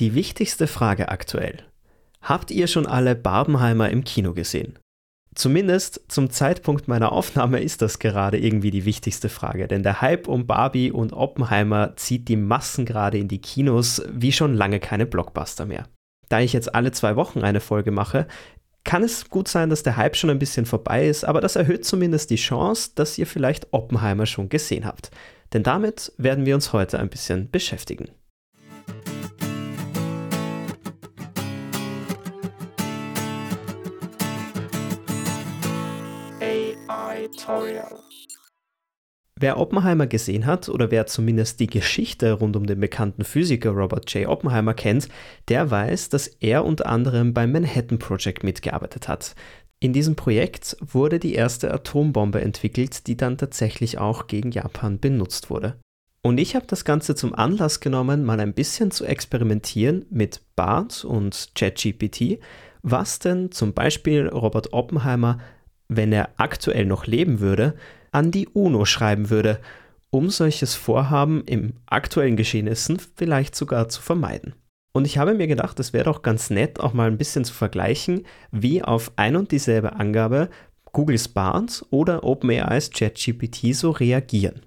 Die wichtigste Frage aktuell. Habt ihr schon alle Barbenheimer im Kino gesehen? Zumindest zum Zeitpunkt meiner Aufnahme ist das gerade irgendwie die wichtigste Frage, denn der Hype um Barbie und Oppenheimer zieht die Massen gerade in die Kinos wie schon lange keine Blockbuster mehr. Da ich jetzt alle zwei Wochen eine Folge mache, kann es gut sein, dass der Hype schon ein bisschen vorbei ist, aber das erhöht zumindest die Chance, dass ihr vielleicht Oppenheimer schon gesehen habt. Denn damit werden wir uns heute ein bisschen beschäftigen. AI-Torial. Wer Oppenheimer gesehen hat oder wer zumindest die Geschichte rund um den bekannten Physiker Robert J. Oppenheimer kennt, der weiß, dass er unter anderem beim Manhattan Project mitgearbeitet hat. In diesem Projekt wurde die erste Atombombe entwickelt, die dann tatsächlich auch gegen Japan benutzt wurde. Und ich habe das Ganze zum Anlass genommen, mal ein bisschen zu experimentieren mit BART und ChatGPT, was denn zum Beispiel Robert Oppenheimer, wenn er aktuell noch leben würde, an die UNO schreiben würde, um solches Vorhaben im aktuellen Geschehnissen vielleicht sogar zu vermeiden. Und ich habe mir gedacht, es wäre doch ganz nett, auch mal ein bisschen zu vergleichen, wie auf ein und dieselbe Angabe Googles Bart oder OpenAIs ChatGPT so reagieren.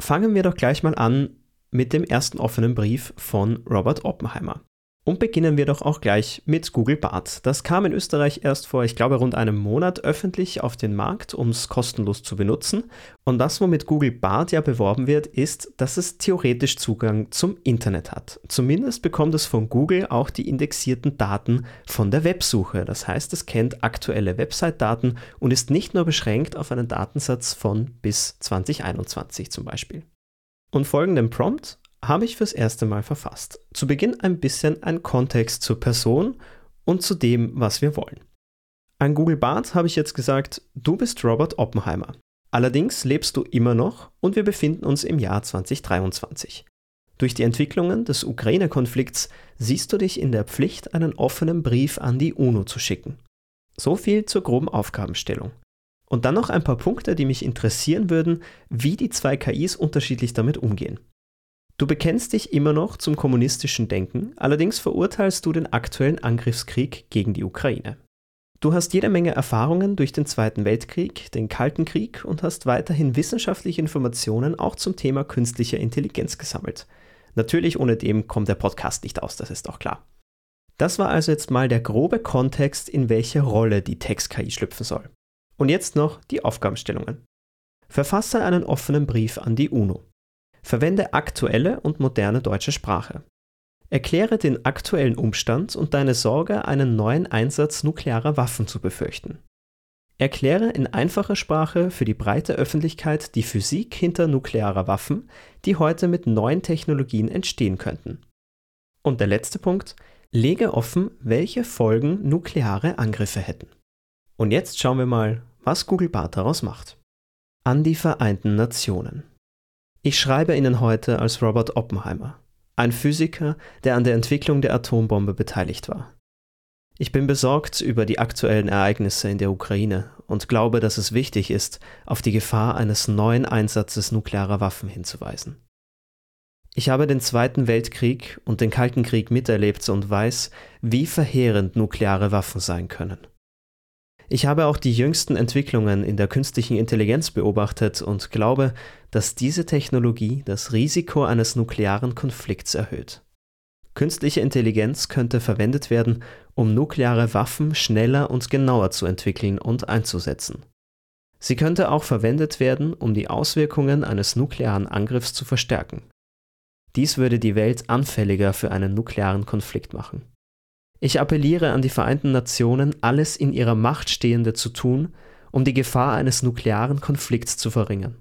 Fangen wir doch gleich mal an mit dem ersten offenen Brief von Robert Oppenheimer. Und beginnen wir doch auch gleich mit Google Bart. Das kam in Österreich erst vor, ich glaube, rund einem Monat öffentlich auf den Markt, um es kostenlos zu benutzen. Und das, womit Google Bart ja beworben wird, ist, dass es theoretisch Zugang zum Internet hat. Zumindest bekommt es von Google auch die indexierten Daten von der Websuche. Das heißt, es kennt aktuelle Website-Daten und ist nicht nur beschränkt auf einen Datensatz von bis 2021 zum Beispiel. Und folgenden Prompt habe ich fürs erste Mal verfasst. Zu Beginn ein bisschen ein Kontext zur Person und zu dem, was wir wollen. An Google Bart habe ich jetzt gesagt, du bist Robert Oppenheimer. Allerdings lebst du immer noch und wir befinden uns im Jahr 2023. Durch die Entwicklungen des Ukraine-Konflikts siehst du dich in der Pflicht, einen offenen Brief an die UNO zu schicken. So viel zur groben Aufgabenstellung. Und dann noch ein paar Punkte, die mich interessieren würden, wie die zwei KIs unterschiedlich damit umgehen. Du bekennst dich immer noch zum kommunistischen Denken, allerdings verurteilst du den aktuellen Angriffskrieg gegen die Ukraine. Du hast jede Menge Erfahrungen durch den Zweiten Weltkrieg, den Kalten Krieg und hast weiterhin wissenschaftliche Informationen auch zum Thema künstlicher Intelligenz gesammelt. Natürlich ohne dem kommt der Podcast nicht aus, das ist auch klar. Das war also jetzt mal der grobe Kontext, in welche Rolle die Text-KI schlüpfen soll. Und jetzt noch die Aufgabenstellungen. Verfasse einen offenen Brief an die UNO. Verwende aktuelle und moderne deutsche Sprache. Erkläre den aktuellen Umstand und deine Sorge, einen neuen Einsatz nuklearer Waffen zu befürchten. Erkläre in einfacher Sprache für die breite Öffentlichkeit die Physik hinter nuklearer Waffen, die heute mit neuen Technologien entstehen könnten. Und der letzte Punkt, lege offen, welche Folgen nukleare Angriffe hätten. Und jetzt schauen wir mal, was Google Bart daraus macht. An die Vereinten Nationen. Ich schreibe Ihnen heute als Robert Oppenheimer, ein Physiker, der an der Entwicklung der Atombombe beteiligt war. Ich bin besorgt über die aktuellen Ereignisse in der Ukraine und glaube, dass es wichtig ist, auf die Gefahr eines neuen Einsatzes nuklearer Waffen hinzuweisen. Ich habe den Zweiten Weltkrieg und den Kalten Krieg miterlebt und weiß, wie verheerend nukleare Waffen sein können. Ich habe auch die jüngsten Entwicklungen in der künstlichen Intelligenz beobachtet und glaube, dass diese Technologie das Risiko eines nuklearen Konflikts erhöht. Künstliche Intelligenz könnte verwendet werden, um nukleare Waffen schneller und genauer zu entwickeln und einzusetzen. Sie könnte auch verwendet werden, um die Auswirkungen eines nuklearen Angriffs zu verstärken. Dies würde die Welt anfälliger für einen nuklearen Konflikt machen. Ich appelliere an die Vereinten Nationen, alles in ihrer Macht Stehende zu tun, um die Gefahr eines nuklearen Konflikts zu verringern.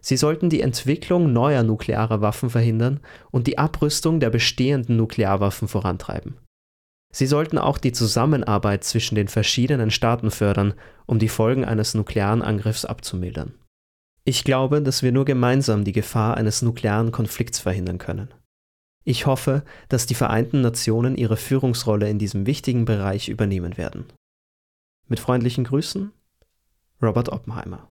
Sie sollten die Entwicklung neuer nuklearer Waffen verhindern und die Abrüstung der bestehenden Nuklearwaffen vorantreiben. Sie sollten auch die Zusammenarbeit zwischen den verschiedenen Staaten fördern, um die Folgen eines nuklearen Angriffs abzumildern. Ich glaube, dass wir nur gemeinsam die Gefahr eines nuklearen Konflikts verhindern können. Ich hoffe, dass die Vereinten Nationen ihre Führungsrolle in diesem wichtigen Bereich übernehmen werden. Mit freundlichen Grüßen, Robert Oppenheimer.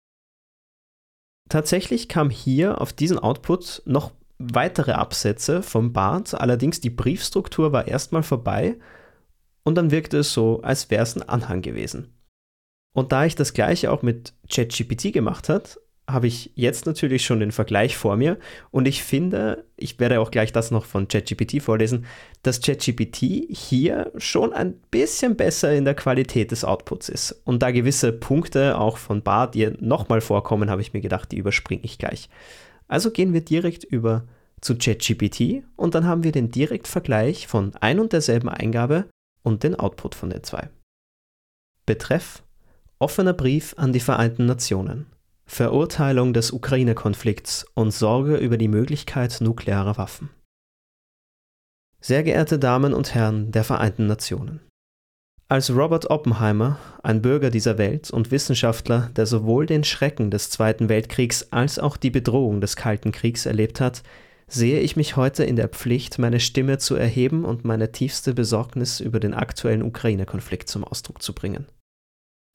Tatsächlich kam hier auf diesen Output noch weitere Absätze vom Bart, allerdings die Briefstruktur war erstmal vorbei und dann wirkte es so, als wäre es ein Anhang gewesen. Und da ich das gleiche auch mit ChatGPT gemacht habe, habe ich jetzt natürlich schon den Vergleich vor mir und ich finde, ich werde auch gleich das noch von ChatGPT vorlesen, dass ChatGPT hier schon ein bisschen besser in der Qualität des Outputs ist. Und da gewisse Punkte auch von Bart die nochmal vorkommen, habe ich mir gedacht, die überspringe ich gleich. Also gehen wir direkt über zu ChatGPT und dann haben wir den Direktvergleich von ein und derselben Eingabe und den Output von den zwei. Betreff Offener Brief an die Vereinten Nationen. Verurteilung des Ukraine-Konflikts und Sorge über die Möglichkeit nuklearer Waffen. Sehr geehrte Damen und Herren der Vereinten Nationen. Als Robert Oppenheimer, ein Bürger dieser Welt und Wissenschaftler, der sowohl den Schrecken des Zweiten Weltkriegs als auch die Bedrohung des Kalten Kriegs erlebt hat, sehe ich mich heute in der Pflicht, meine Stimme zu erheben und meine tiefste Besorgnis über den aktuellen Ukraine-Konflikt zum Ausdruck zu bringen.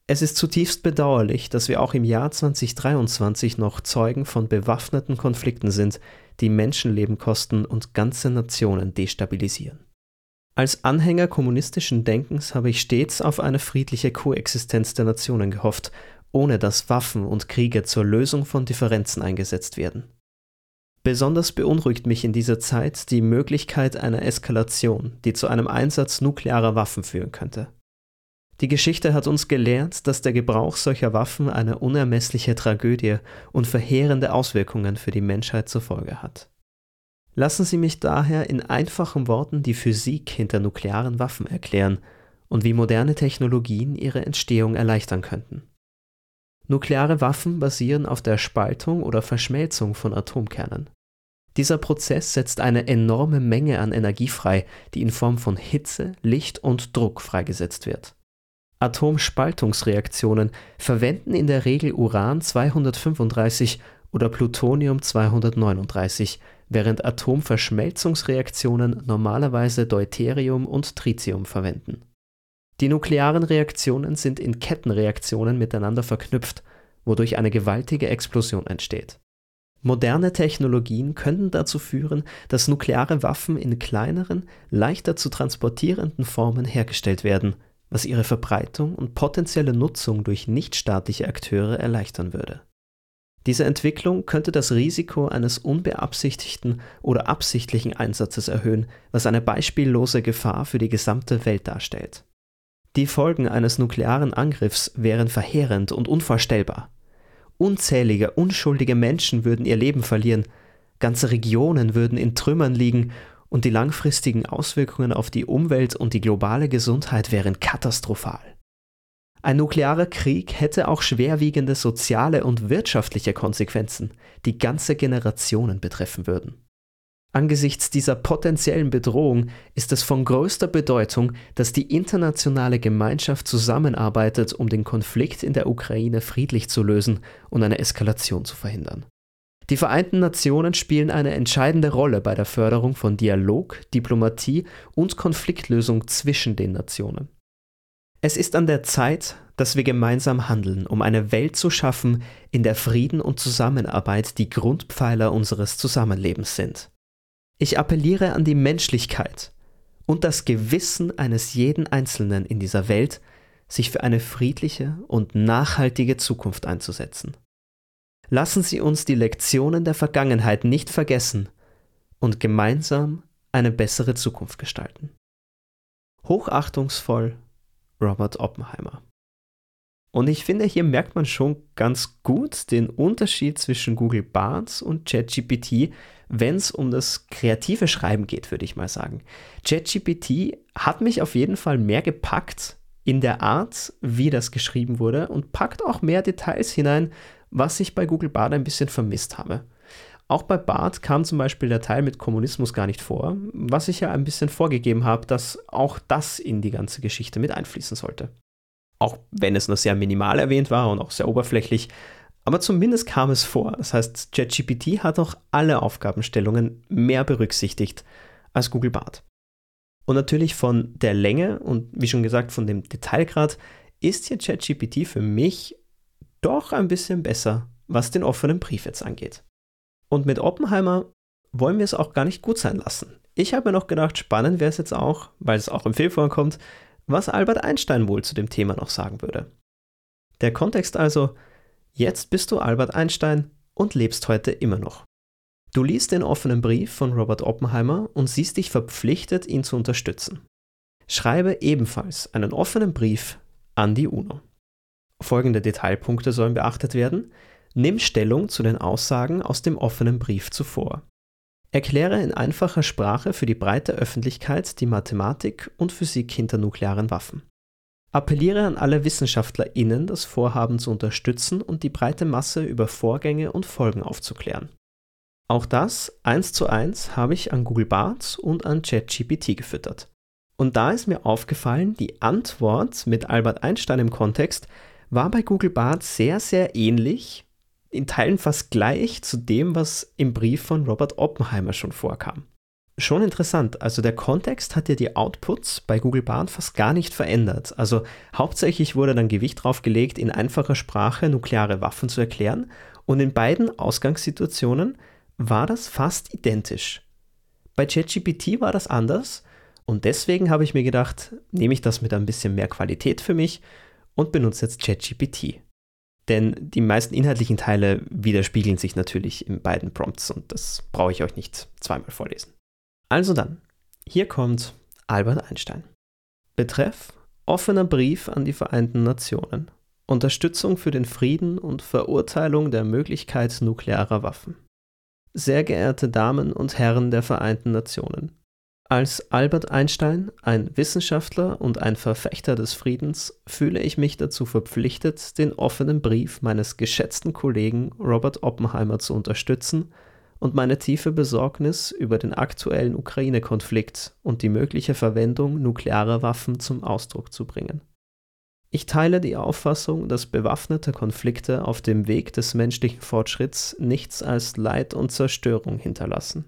Es ist zutiefst bedauerlich, dass wir auch im Jahr 2023 noch Zeugen von bewaffneten Konflikten sind, die Menschenleben kosten und ganze Nationen destabilisieren. Als Anhänger kommunistischen Denkens habe ich stets auf eine friedliche Koexistenz der Nationen gehofft, ohne dass Waffen und Kriege zur Lösung von Differenzen eingesetzt werden. Besonders beunruhigt mich in dieser Zeit die Möglichkeit einer Eskalation, die zu einem Einsatz nuklearer Waffen führen könnte. Die Geschichte hat uns gelehrt, dass der Gebrauch solcher Waffen eine unermessliche Tragödie und verheerende Auswirkungen für die Menschheit zur Folge hat. Lassen Sie mich daher in einfachen Worten die Physik hinter nuklearen Waffen erklären und wie moderne Technologien ihre Entstehung erleichtern könnten. Nukleare Waffen basieren auf der Spaltung oder Verschmelzung von Atomkernen. Dieser Prozess setzt eine enorme Menge an Energie frei, die in Form von Hitze, Licht und Druck freigesetzt wird. Atomspaltungsreaktionen verwenden in der Regel Uran 235 oder Plutonium 239, während Atomverschmelzungsreaktionen normalerweise Deuterium und Tritium verwenden. Die nuklearen Reaktionen sind in Kettenreaktionen miteinander verknüpft, wodurch eine gewaltige Explosion entsteht. Moderne Technologien könnten dazu führen, dass nukleare Waffen in kleineren, leichter zu transportierenden Formen hergestellt werden, was ihre Verbreitung und potenzielle Nutzung durch nichtstaatliche Akteure erleichtern würde. Diese Entwicklung könnte das Risiko eines unbeabsichtigten oder absichtlichen Einsatzes erhöhen, was eine beispiellose Gefahr für die gesamte Welt darstellt. Die Folgen eines nuklearen Angriffs wären verheerend und unvorstellbar. Unzählige unschuldige Menschen würden ihr Leben verlieren, ganze Regionen würden in Trümmern liegen und die langfristigen Auswirkungen auf die Umwelt und die globale Gesundheit wären katastrophal. Ein nuklearer Krieg hätte auch schwerwiegende soziale und wirtschaftliche Konsequenzen, die ganze Generationen betreffen würden. Angesichts dieser potenziellen Bedrohung ist es von größter Bedeutung, dass die internationale Gemeinschaft zusammenarbeitet, um den Konflikt in der Ukraine friedlich zu lösen und eine Eskalation zu verhindern. Die Vereinten Nationen spielen eine entscheidende Rolle bei der Förderung von Dialog, Diplomatie und Konfliktlösung zwischen den Nationen. Es ist an der Zeit, dass wir gemeinsam handeln, um eine Welt zu schaffen, in der Frieden und Zusammenarbeit die Grundpfeiler unseres Zusammenlebens sind. Ich appelliere an die Menschlichkeit und das Gewissen eines jeden Einzelnen in dieser Welt, sich für eine friedliche und nachhaltige Zukunft einzusetzen. Lassen Sie uns die Lektionen der Vergangenheit nicht vergessen und gemeinsam eine bessere Zukunft gestalten. Hochachtungsvoll Robert Oppenheimer. Und ich finde, hier merkt man schon ganz gut den Unterschied zwischen Google Bart und ChatGPT, wenn es um das kreative Schreiben geht, würde ich mal sagen. ChatGPT hat mich auf jeden Fall mehr gepackt in der Art, wie das geschrieben wurde und packt auch mehr Details hinein, was ich bei Google Bard ein bisschen vermisst habe. Auch bei Bart kam zum Beispiel der Teil mit Kommunismus gar nicht vor, was ich ja ein bisschen vorgegeben habe, dass auch das in die ganze Geschichte mit einfließen sollte. Auch wenn es nur sehr minimal erwähnt war und auch sehr oberflächlich, aber zumindest kam es vor. Das heißt, ChatGPT hat auch alle Aufgabenstellungen mehr berücksichtigt als Google Bart. Und natürlich von der Länge und wie schon gesagt von dem Detailgrad ist hier ChatGPT für mich doch ein bisschen besser, was den offenen Brief jetzt angeht. Und mit Oppenheimer wollen wir es auch gar nicht gut sein lassen. Ich habe mir noch gedacht, spannend wäre es jetzt auch, weil es auch im Februar kommt, was Albert Einstein wohl zu dem Thema noch sagen würde. Der Kontext also, jetzt bist du Albert Einstein und lebst heute immer noch. Du liest den offenen Brief von Robert Oppenheimer und siehst dich verpflichtet, ihn zu unterstützen. Schreibe ebenfalls einen offenen Brief an die UNO. Folgende Detailpunkte sollen beachtet werden. Nimm Stellung zu den Aussagen aus dem offenen Brief zuvor. Erkläre in einfacher Sprache für die breite Öffentlichkeit die Mathematik und Physik hinter nuklearen Waffen. Appelliere an alle WissenschaftlerInnen, das Vorhaben zu unterstützen und die breite Masse über Vorgänge und Folgen aufzuklären. Auch das eins zu eins habe ich an Google Bart und an ChatGPT gefüttert. Und da ist mir aufgefallen, die Antwort mit Albert Einstein im Kontext war bei Google Bart sehr, sehr ähnlich in Teilen fast gleich zu dem, was im Brief von Robert Oppenheimer schon vorkam. Schon interessant, also der Kontext hat ja die Outputs bei Google Bart fast gar nicht verändert. Also hauptsächlich wurde dann Gewicht drauf gelegt, in einfacher Sprache nukleare Waffen zu erklären und in beiden Ausgangssituationen war das fast identisch. Bei ChatGPT war das anders und deswegen habe ich mir gedacht, nehme ich das mit ein bisschen mehr Qualität für mich und benutze jetzt ChatGPT. Denn die meisten inhaltlichen Teile widerspiegeln sich natürlich in beiden Prompts und das brauche ich euch nicht zweimal vorlesen. Also dann, hier kommt Albert Einstein. Betreff offener Brief an die Vereinten Nationen. Unterstützung für den Frieden und Verurteilung der Möglichkeit nuklearer Waffen. Sehr geehrte Damen und Herren der Vereinten Nationen, als Albert Einstein, ein Wissenschaftler und ein Verfechter des Friedens, fühle ich mich dazu verpflichtet, den offenen Brief meines geschätzten Kollegen Robert Oppenheimer zu unterstützen und meine tiefe Besorgnis über den aktuellen Ukraine-Konflikt und die mögliche Verwendung nuklearer Waffen zum Ausdruck zu bringen. Ich teile die Auffassung, dass bewaffnete Konflikte auf dem Weg des menschlichen Fortschritts nichts als Leid und Zerstörung hinterlassen.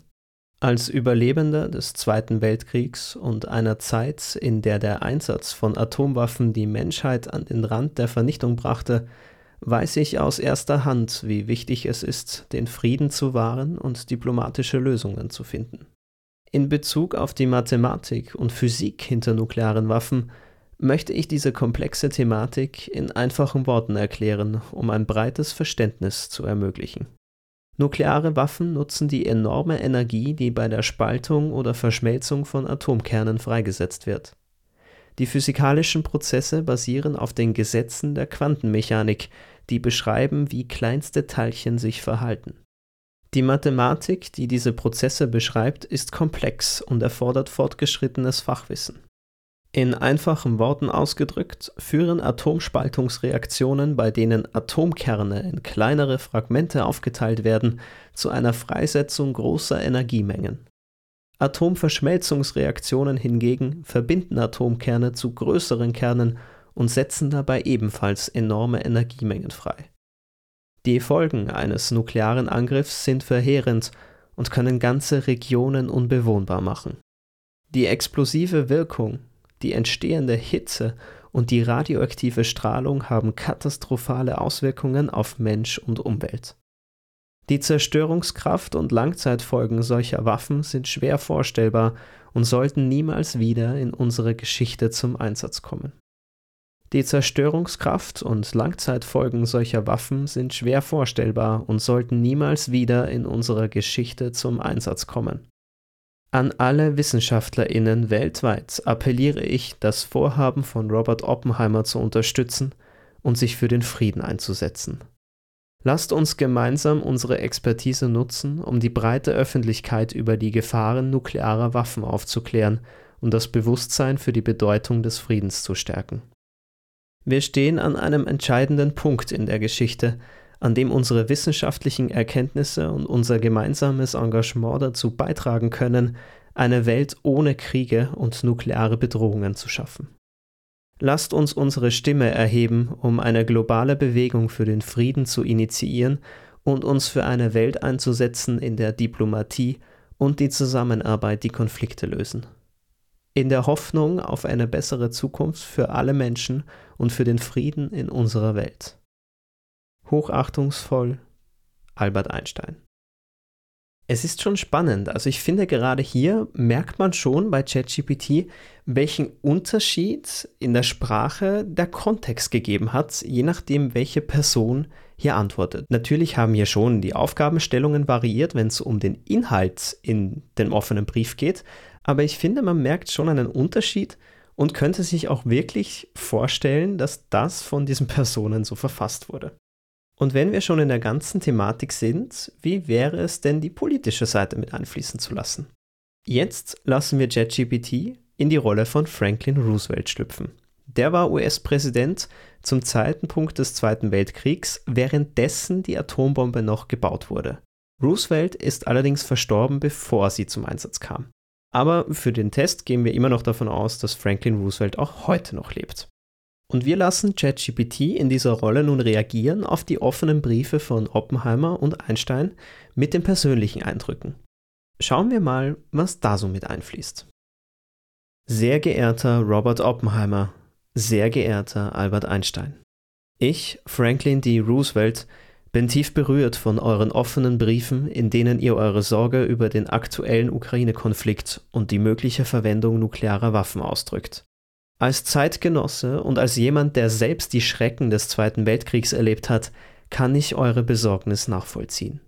Als Überlebender des Zweiten Weltkriegs und einer Zeit, in der der Einsatz von Atomwaffen die Menschheit an den Rand der Vernichtung brachte, weiß ich aus erster Hand, wie wichtig es ist, den Frieden zu wahren und diplomatische Lösungen zu finden. In Bezug auf die Mathematik und Physik hinter nuklearen Waffen möchte ich diese komplexe Thematik in einfachen Worten erklären, um ein breites Verständnis zu ermöglichen. Nukleare Waffen nutzen die enorme Energie, die bei der Spaltung oder Verschmelzung von Atomkernen freigesetzt wird. Die physikalischen Prozesse basieren auf den Gesetzen der Quantenmechanik, die beschreiben, wie kleinste Teilchen sich verhalten. Die Mathematik, die diese Prozesse beschreibt, ist komplex und erfordert fortgeschrittenes Fachwissen. In einfachen Worten ausgedrückt führen Atomspaltungsreaktionen, bei denen Atomkerne in kleinere Fragmente aufgeteilt werden, zu einer Freisetzung großer Energiemengen. Atomverschmelzungsreaktionen hingegen verbinden Atomkerne zu größeren Kernen und setzen dabei ebenfalls enorme Energiemengen frei. Die Folgen eines nuklearen Angriffs sind verheerend und können ganze Regionen unbewohnbar machen. Die explosive Wirkung die entstehende Hitze und die radioaktive Strahlung haben katastrophale Auswirkungen auf Mensch und Umwelt. Die Zerstörungskraft und Langzeitfolgen solcher Waffen sind schwer vorstellbar und sollten niemals wieder in unsere Geschichte zum Einsatz kommen. Die Zerstörungskraft und Langzeitfolgen solcher Waffen sind schwer vorstellbar und sollten niemals wieder in unserer Geschichte zum Einsatz kommen. An alle Wissenschaftlerinnen weltweit appelliere ich, das Vorhaben von Robert Oppenheimer zu unterstützen und sich für den Frieden einzusetzen. Lasst uns gemeinsam unsere Expertise nutzen, um die breite Öffentlichkeit über die Gefahren nuklearer Waffen aufzuklären und das Bewusstsein für die Bedeutung des Friedens zu stärken. Wir stehen an einem entscheidenden Punkt in der Geschichte, an dem unsere wissenschaftlichen Erkenntnisse und unser gemeinsames Engagement dazu beitragen können, eine Welt ohne Kriege und nukleare Bedrohungen zu schaffen. Lasst uns unsere Stimme erheben, um eine globale Bewegung für den Frieden zu initiieren und uns für eine Welt einzusetzen, in der Diplomatie und die Zusammenarbeit die Konflikte lösen. In der Hoffnung auf eine bessere Zukunft für alle Menschen und für den Frieden in unserer Welt. Hochachtungsvoll Albert Einstein Es ist schon spannend. Also ich finde gerade hier merkt man schon bei ChatGPT, welchen Unterschied in der Sprache der Kontext gegeben hat, je nachdem, welche Person hier antwortet. Natürlich haben hier schon die Aufgabenstellungen variiert, wenn es um den Inhalt in dem offenen Brief geht, aber ich finde, man merkt schon einen Unterschied und könnte sich auch wirklich vorstellen, dass das von diesen Personen so verfasst wurde. Und wenn wir schon in der ganzen Thematik sind, wie wäre es denn, die politische Seite mit einfließen zu lassen? Jetzt lassen wir JetGPT in die Rolle von Franklin Roosevelt schlüpfen. Der war US-Präsident zum Zeitpunkt des Zweiten Weltkriegs, währenddessen die Atombombe noch gebaut wurde. Roosevelt ist allerdings verstorben, bevor sie zum Einsatz kam. Aber für den Test gehen wir immer noch davon aus, dass Franklin Roosevelt auch heute noch lebt. Und wir lassen ChatGPT in dieser Rolle nun reagieren auf die offenen Briefe von Oppenheimer und Einstein mit den persönlichen Eindrücken. Schauen wir mal, was da so mit einfließt. Sehr geehrter Robert Oppenheimer, sehr geehrter Albert Einstein. Ich, Franklin D. Roosevelt, bin tief berührt von euren offenen Briefen, in denen ihr eure Sorge über den aktuellen Ukraine-Konflikt und die mögliche Verwendung nuklearer Waffen ausdrückt. Als Zeitgenosse und als jemand, der selbst die Schrecken des Zweiten Weltkriegs erlebt hat, kann ich eure Besorgnis nachvollziehen.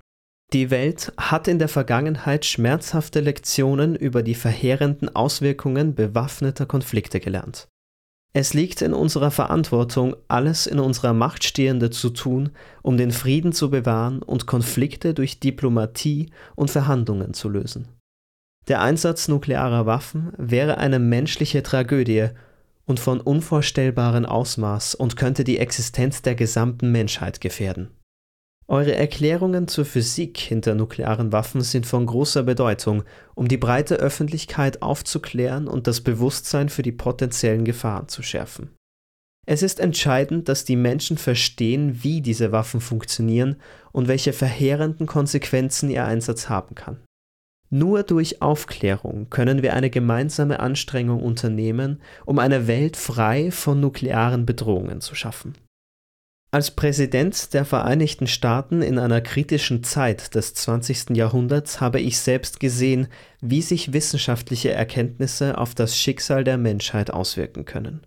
Die Welt hat in der Vergangenheit schmerzhafte Lektionen über die verheerenden Auswirkungen bewaffneter Konflikte gelernt. Es liegt in unserer Verantwortung, alles in unserer Macht Stehende zu tun, um den Frieden zu bewahren und Konflikte durch Diplomatie und Verhandlungen zu lösen. Der Einsatz nuklearer Waffen wäre eine menschliche Tragödie und von unvorstellbarem Ausmaß und könnte die Existenz der gesamten Menschheit gefährden. Eure Erklärungen zur Physik hinter nuklearen Waffen sind von großer Bedeutung, um die breite Öffentlichkeit aufzuklären und das Bewusstsein für die potenziellen Gefahren zu schärfen. Es ist entscheidend, dass die Menschen verstehen, wie diese Waffen funktionieren und welche verheerenden Konsequenzen ihr Einsatz haben kann. Nur durch Aufklärung können wir eine gemeinsame Anstrengung unternehmen, um eine Welt frei von nuklearen Bedrohungen zu schaffen. Als Präsident der Vereinigten Staaten in einer kritischen Zeit des 20. Jahrhunderts habe ich selbst gesehen, wie sich wissenschaftliche Erkenntnisse auf das Schicksal der Menschheit auswirken können.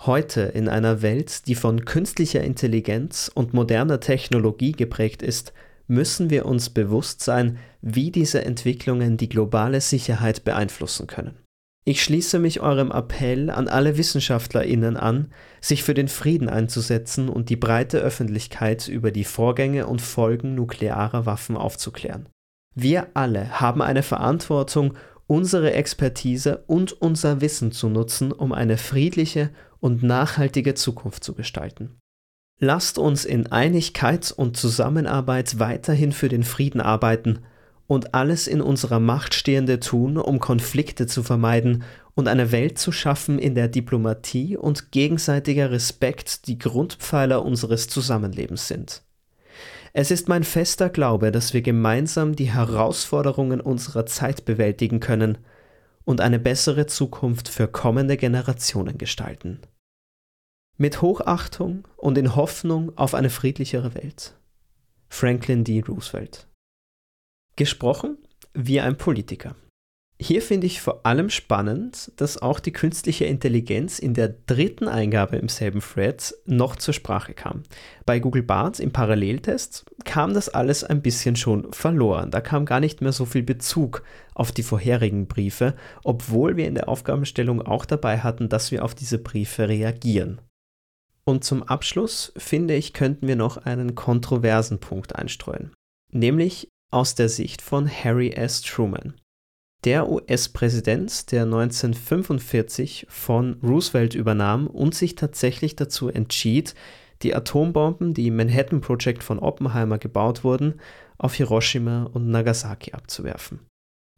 Heute in einer Welt, die von künstlicher Intelligenz und moderner Technologie geprägt ist, müssen wir uns bewusst sein, wie diese Entwicklungen die globale Sicherheit beeinflussen können. Ich schließe mich eurem Appell an alle Wissenschaftlerinnen an, sich für den Frieden einzusetzen und die breite Öffentlichkeit über die Vorgänge und Folgen nuklearer Waffen aufzuklären. Wir alle haben eine Verantwortung, unsere Expertise und unser Wissen zu nutzen, um eine friedliche und nachhaltige Zukunft zu gestalten. Lasst uns in Einigkeit und Zusammenarbeit weiterhin für den Frieden arbeiten und alles in unserer Macht Stehende tun, um Konflikte zu vermeiden und eine Welt zu schaffen, in der Diplomatie und gegenseitiger Respekt die Grundpfeiler unseres Zusammenlebens sind. Es ist mein fester Glaube, dass wir gemeinsam die Herausforderungen unserer Zeit bewältigen können und eine bessere Zukunft für kommende Generationen gestalten. Mit Hochachtung und in Hoffnung auf eine friedlichere Welt. Franklin D. Roosevelt. Gesprochen wie ein Politiker. Hier finde ich vor allem spannend, dass auch die künstliche Intelligenz in der dritten Eingabe im selben Thread noch zur Sprache kam. Bei Google Bart im Paralleltest kam das alles ein bisschen schon verloren. Da kam gar nicht mehr so viel Bezug auf die vorherigen Briefe, obwohl wir in der Aufgabenstellung auch dabei hatten, dass wir auf diese Briefe reagieren. Und zum Abschluss finde ich, könnten wir noch einen kontroversen Punkt einstreuen, nämlich aus der Sicht von Harry S. Truman. Der US-Präsident, der 1945 von Roosevelt übernahm und sich tatsächlich dazu entschied, die Atombomben, die im Manhattan Project von Oppenheimer gebaut wurden, auf Hiroshima und Nagasaki abzuwerfen.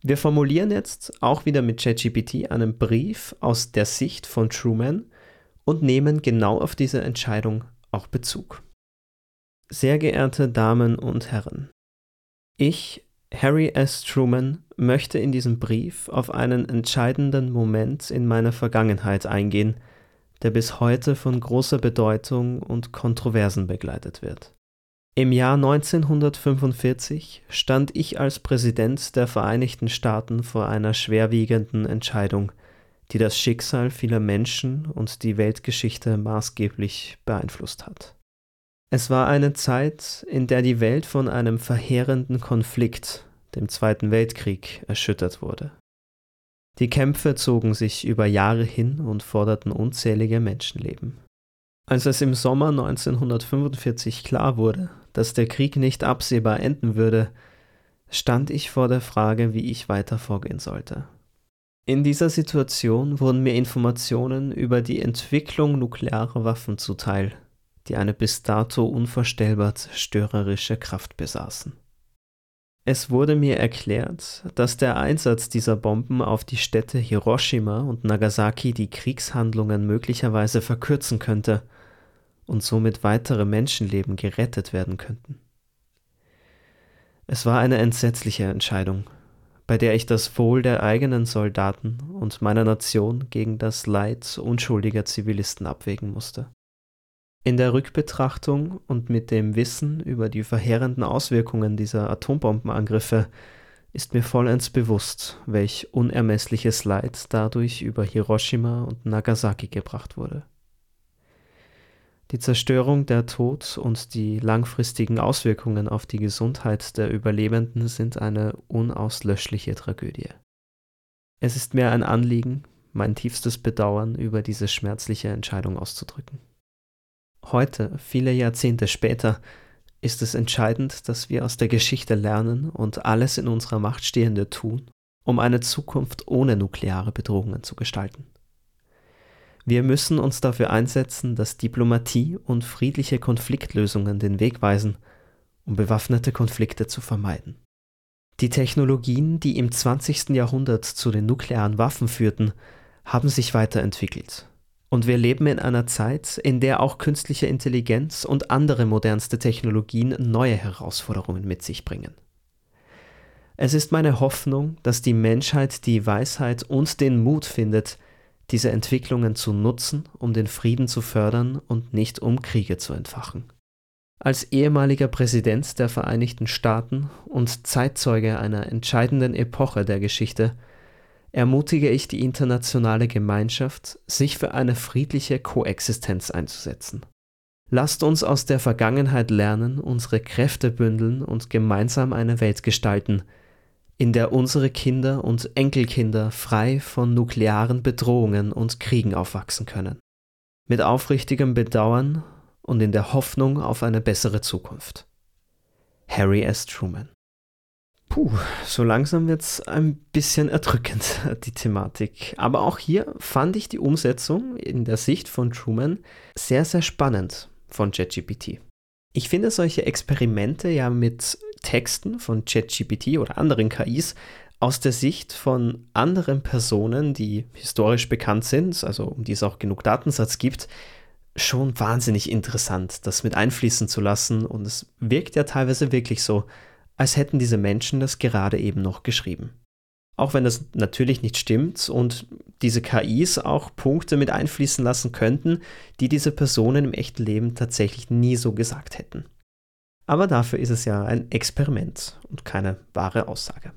Wir formulieren jetzt auch wieder mit ChatGPT einen Brief aus der Sicht von Truman und nehmen genau auf diese Entscheidung auch Bezug. Sehr geehrte Damen und Herren, ich, Harry S. Truman, möchte in diesem Brief auf einen entscheidenden Moment in meiner Vergangenheit eingehen, der bis heute von großer Bedeutung und Kontroversen begleitet wird. Im Jahr 1945 stand ich als Präsident der Vereinigten Staaten vor einer schwerwiegenden Entscheidung, die das Schicksal vieler Menschen und die Weltgeschichte maßgeblich beeinflusst hat. Es war eine Zeit, in der die Welt von einem verheerenden Konflikt, dem Zweiten Weltkrieg, erschüttert wurde. Die Kämpfe zogen sich über Jahre hin und forderten unzählige Menschenleben. Als es im Sommer 1945 klar wurde, dass der Krieg nicht absehbar enden würde, stand ich vor der Frage, wie ich weiter vorgehen sollte. In dieser Situation wurden mir Informationen über die Entwicklung nuklearer Waffen zuteil, die eine bis dato unvorstellbar zerstörerische Kraft besaßen. Es wurde mir erklärt, dass der Einsatz dieser Bomben auf die Städte Hiroshima und Nagasaki die Kriegshandlungen möglicherweise verkürzen könnte und somit weitere Menschenleben gerettet werden könnten. Es war eine entsetzliche Entscheidung, bei der ich das Wohl der eigenen Soldaten und meiner Nation gegen das Leid unschuldiger Zivilisten abwägen musste. In der Rückbetrachtung und mit dem Wissen über die verheerenden Auswirkungen dieser Atombombenangriffe ist mir vollends bewusst, welch unermessliches Leid dadurch über Hiroshima und Nagasaki gebracht wurde. Die Zerstörung, der Tod und die langfristigen Auswirkungen auf die Gesundheit der Überlebenden sind eine unauslöschliche Tragödie. Es ist mir ein Anliegen, mein tiefstes Bedauern über diese schmerzliche Entscheidung auszudrücken. Heute, viele Jahrzehnte später, ist es entscheidend, dass wir aus der Geschichte lernen und alles in unserer Macht Stehende tun, um eine Zukunft ohne nukleare Bedrohungen zu gestalten. Wir müssen uns dafür einsetzen, dass Diplomatie und friedliche Konfliktlösungen den Weg weisen, um bewaffnete Konflikte zu vermeiden. Die Technologien, die im 20. Jahrhundert zu den nuklearen Waffen führten, haben sich weiterentwickelt und wir leben in einer Zeit, in der auch künstliche Intelligenz und andere modernste Technologien neue Herausforderungen mit sich bringen. Es ist meine Hoffnung, dass die Menschheit die Weisheit und den Mut findet, diese Entwicklungen zu nutzen, um den Frieden zu fördern und nicht um Kriege zu entfachen. Als ehemaliger Präsident der Vereinigten Staaten und Zeitzeuge einer entscheidenden Epoche der Geschichte ermutige ich die internationale Gemeinschaft, sich für eine friedliche Koexistenz einzusetzen. Lasst uns aus der Vergangenheit lernen, unsere Kräfte bündeln und gemeinsam eine Welt gestalten, in der unsere Kinder und Enkelkinder frei von nuklearen Bedrohungen und Kriegen aufwachsen können. Mit aufrichtigem Bedauern und in der Hoffnung auf eine bessere Zukunft. Harry S. Truman Puh, so langsam wird es ein bisschen erdrückend, die Thematik. Aber auch hier fand ich die Umsetzung in der Sicht von Truman sehr, sehr spannend von ChatGPT. Ich finde solche Experimente ja mit Texten von ChatGPT oder anderen KIs aus der Sicht von anderen Personen, die historisch bekannt sind, also um die es auch genug Datensatz gibt, schon wahnsinnig interessant, das mit einfließen zu lassen. Und es wirkt ja teilweise wirklich so, als hätten diese Menschen das gerade eben noch geschrieben. Auch wenn das natürlich nicht stimmt und diese KIs auch Punkte mit einfließen lassen könnten, die diese Personen im echten Leben tatsächlich nie so gesagt hätten. Aber dafür ist es ja ein Experiment und keine wahre Aussage.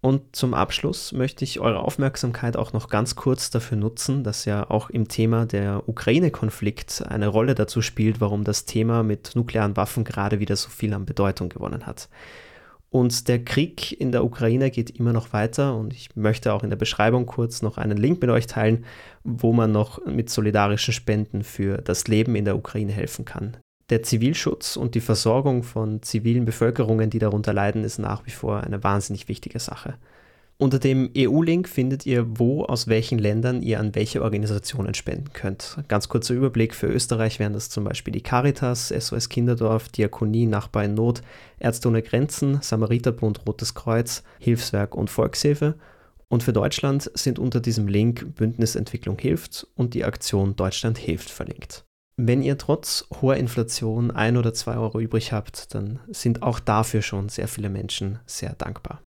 Und zum Abschluss möchte ich eure Aufmerksamkeit auch noch ganz kurz dafür nutzen, dass ja auch im Thema der Ukraine-Konflikt eine Rolle dazu spielt, warum das Thema mit nuklearen Waffen gerade wieder so viel an Bedeutung gewonnen hat. Und der Krieg in der Ukraine geht immer noch weiter und ich möchte auch in der Beschreibung kurz noch einen Link mit euch teilen, wo man noch mit solidarischen Spenden für das Leben in der Ukraine helfen kann. Der Zivilschutz und die Versorgung von zivilen Bevölkerungen, die darunter leiden, ist nach wie vor eine wahnsinnig wichtige Sache. Unter dem EU-Link findet ihr, wo aus welchen Ländern ihr an welche Organisationen spenden könnt. Ganz kurzer Überblick: Für Österreich wären das zum Beispiel die Caritas, SOS Kinderdorf, Diakonie, Nachbar in Not, Ärzte ohne Grenzen, Samariterbund, Rotes Kreuz, Hilfswerk und Volkshilfe. Und für Deutschland sind unter diesem Link Bündnisentwicklung hilft und die Aktion Deutschland hilft verlinkt. Wenn ihr trotz hoher Inflation ein oder zwei Euro übrig habt, dann sind auch dafür schon sehr viele Menschen sehr dankbar.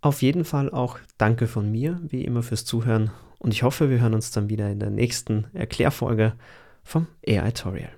Auf jeden Fall auch danke von mir, wie immer, fürs Zuhören und ich hoffe, wir hören uns dann wieder in der nächsten Erklärfolge vom AI Tutorial.